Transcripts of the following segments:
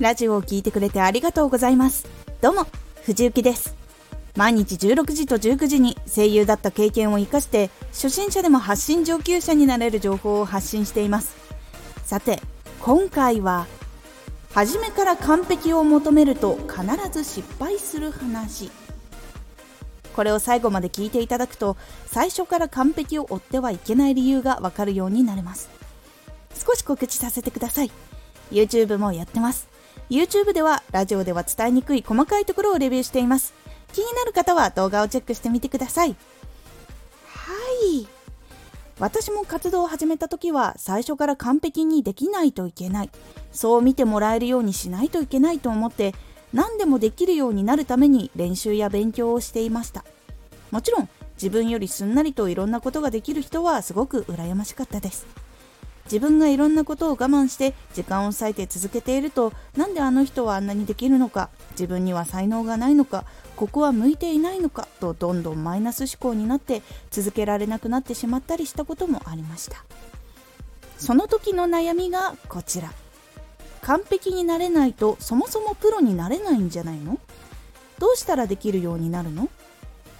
ラジオを聴いてくれてありがとうございます。どうも藤幸です。毎日16時と19時に声優だった経験を生かして初心者でも発信上級者になれる情報を発信しています。さて今回は初めから完璧を求めると必ず失敗する話。これを最後まで聞いていただくと最初から完璧を追ってはいけない理由がわかるようになります。少し告知させてください。YouTube もやってます。YouTube ではラジオでは伝えにくい細かいところをレビューしています。気になる方は動画をチェックしてみてください。はい。私も活動を始めた時は最初から完璧にできないといけない。そう見てもらえるようにしないといけないと思って何でもできるようになるために練習や勉強をしていました。もちろん自分よりすんなりといろんなことができる人はすごく羨ましかったです自分がいろんなことを我慢して時間を割いて続けているとなんであの人はあんなにできるのか自分には才能がないのかここは向いていないのかとどんどんマイナス思考になって続けられなくなってしまったりしたこともありました。その時の悩みがこちら。完璧になれないとそもそもプロになれないんじゃないの？どうしたらできるようになるの？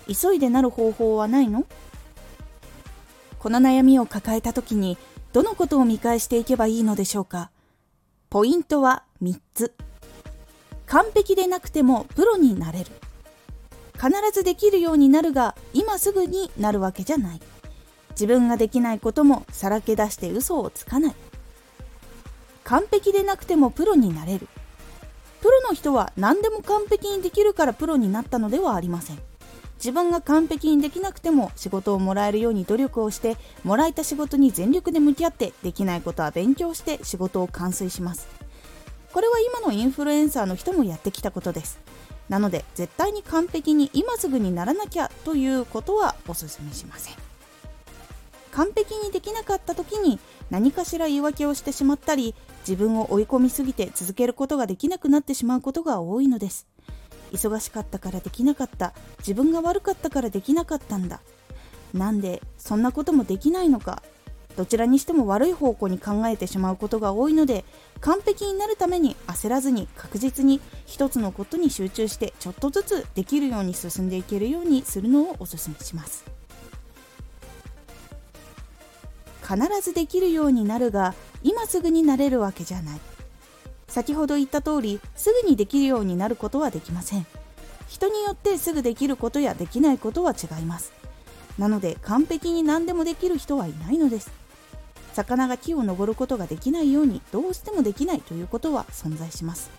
急いでなる方法はないの？この悩みを抱えた時にどのことを見返していけばいいのでしょうか？ポイントは3つ。完璧でなくてもプロになれる。必ずできるようになるが今すぐになるわけじゃない。自分ができないこともさらけ出して嘘をつかない。完璧でなくてもプロになれる。プロの人は何でも完璧にできるからプロになったのではありません。自分が完璧にできなくても仕事をもらえるように努力をしてもらえた仕事に全力で向き合ってできないことは勉強して仕事を完遂します。これは今のインフルエンサーの人もやってきたことです。なので絶対に完璧に今すぐにならなきゃということはお勧めしません。完璧にできなかった時に何かしら言い訳をしてしまったり自分を追い込みすぎて続けることができなくなってしまうことが多いのです。忙しかったからできなかった。自分が悪かったからできなかったんだ。なんでそんなこともできないのか。どちらにしても悪い方向に考えてしまうことが多いので完璧になるために焦らずに確実に一つのことに集中してちょっとずつできるように進んでいけるようにするのをおすすめします。必ずできるようになるが今すぐになれるわけじゃない。先ほど言った通りすぐにできるようになることはできません。人によってすぐできることやできないことは違います。なので完璧に何でもできる人はいないのです。魚が木を登ることができないようにどうしてもできないということは存在します。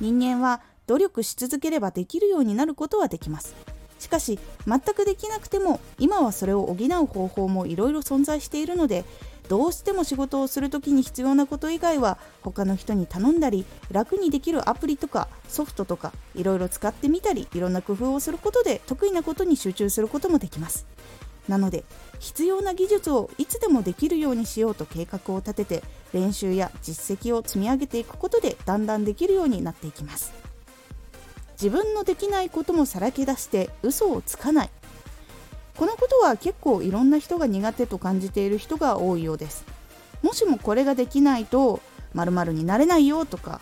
人間は努力し続ければできるようになることはできます。しかし全くできなくても今はそれを補う方法もいろいろ存在しているのでどうしても仕事をする時に必要なこと以外は他の人に頼んだり楽にできるアプリとかソフトとかいろいろ使ってみたりいろんな工夫をすることで得意なことに集中することもできます。なので必要な技術をいつでもできるようにしようと計画を立てて練習や実績を積み上げていくことでだんだんできるようになっていきます。自分のできないこともさらけ出して嘘をつかない。このことは結構いろんな人が苦手と感じている人が多いようです。もしもこれができないと〇〇になれないよとか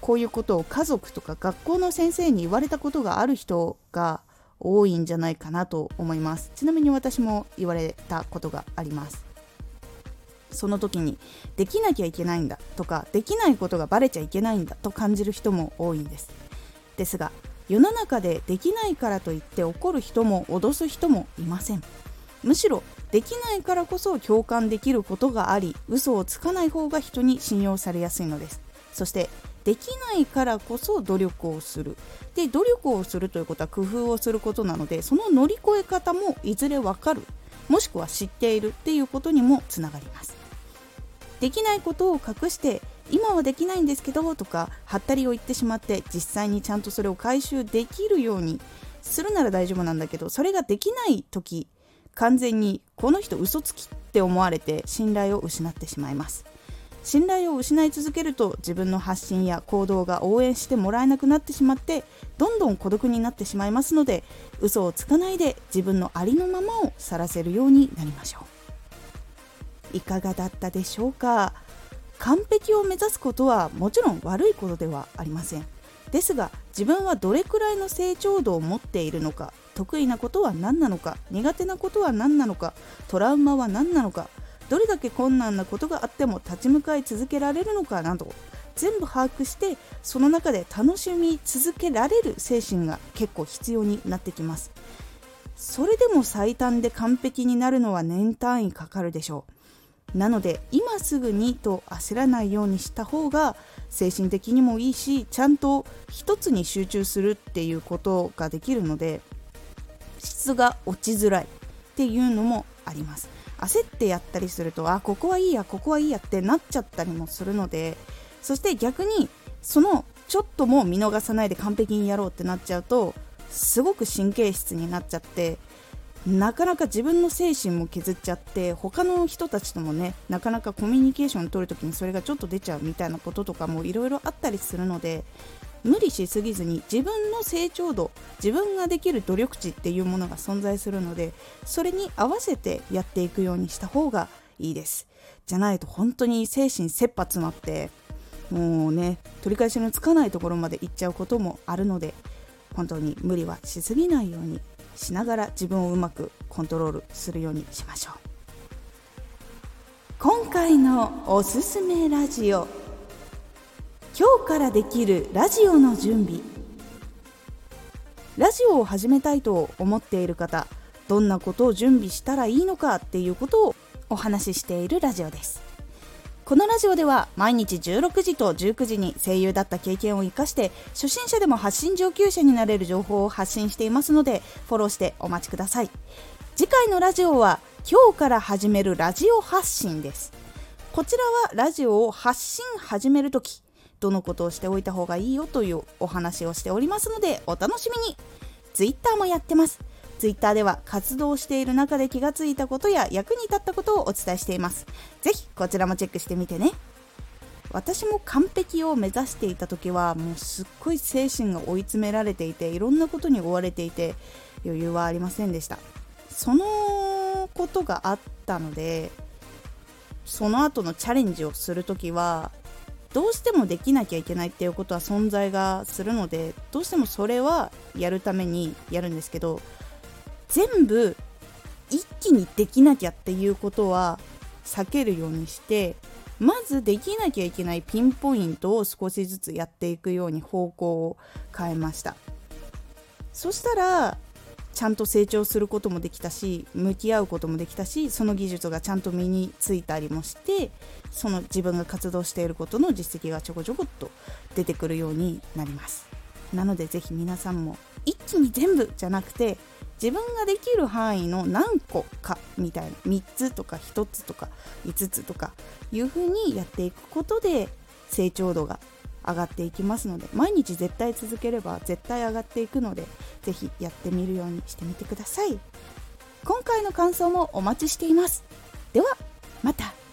こういうことを家族とか学校の先生に言われたことがある人が多いんじゃないかなと思います。ちなみに私も言われたことがあります。その時にできなきゃいけないんだとかできないことがバレちゃいけないんだと感じる人も多いんです。ですが世の中でできないからといって怒る人も脅す人もいません。むしろできないからこそ共感できることがあり嘘をつかない方が人に信用されやすいのです。そしてできないからこそ努力をする。で努力をするということは工夫をすることなのでその乗り越え方もいずれわかる。もしくは知っているっていうことにもつながります。できないことを隠して今はできないんですけどとかはったりを言ってしまって実際にちゃんとそれを回収できるようにするなら大丈夫なんだけどそれができない時完全にこの人嘘つきって思われて信頼を失ってしまいます。信頼を失い続けると自分の発信や行動が応援してもらえなくなってしまってどんどん孤独になってしまいますので嘘をつかないで自分のありのままを晒せるようになりましょう。いかがだったでしょうか？完璧を目指すことはもちろん悪いことではありません。ですが自分はどれくらいの成長度を持っているのか得意なことは何なのか苦手なことは何なのかトラウマは何なのかどれだけ困難なことがあっても立ち向かい続けられるのかなど全部把握してその中で楽しみ続けられる精神が結構必要になってきます。それでも最短で完璧になるのは年単位かかるでしょう。なので今すぐにと焦らないようにした方が精神的にもいいしちゃんと一つに集中するっていうことができるので質が落ちづらいっていうのもあります。焦ってやったりするとあここはいいやここはいいやってなっちゃったりもするのでそして逆にそのちょっとも見逃さないで完璧にやろうってなっちゃうとすごく神経質になっちゃってなかなか自分の精神も削っちゃって他の人たちともねなかなかコミュニケーション取るときにそれがちょっと出ちゃうみたいなこととかもいろいろあったりするので無理しすぎずに自分の成長度自分ができる努力値っていうものが存在するのでそれに合わせてやっていくようにした方がいいです。じゃないと本当に精神切羽詰まってもうね取り返しのつかないところまで行っちゃうこともあるので本当に無理はしすぎないようにしながら自分をうまくコントロールするようにしましょう。今回のおすすめラジオ。今日からできるラジオの準備。ラジオを始めたいと思っている方どんなことを準備したらいいのかっていうことをお話ししているラジオです。このラジオでは毎日16時と19時に声優だった経験を生かして初心者でも発信上級者になれる情報を発信していますのでフォローしてお待ちください。次回のラジオは今日から始めるラジオ発信です。こちらはラジオを発信始めるときどのことをしておいた方がいいよというお話をしておりますのでお楽しみに。Twitter もやってます。Twitter では活動している中で気がついたことや役に立ったことをお伝えしています。ぜひこちらもチェックしてみてね。私も完璧を目指していた時はもうすっごい精神が追い詰められていていろんなことに追われていて余裕はありませんでした。そのことがあったのでその後のチャレンジをする時はどうしてもできなきゃいけないっていうことは存在がするのでどうしてもそれはやるためにやるんですけど全部一気にできなきゃっていうことは避けるようにしてまずできなきゃいけないピンポイントを少しずつやっていくように方向を変えました。そしたらちゃんと成長することもできたし向き合うこともできたしその技術がちゃんと身についたりもしてその自分が活動していることの実績がちょこちょこっと出てくるようになります。なのでぜひ皆さんも一気に全部じゃなくて自分ができる範囲の何個かみたいな3つとか1つとか5つとかいう風にやっていくことで成長度が上がっていきますので毎日絶対続ければ絶対上がっていくので是非やってみるようにしてみてください。今回の感想もお待ちしています。ではまた。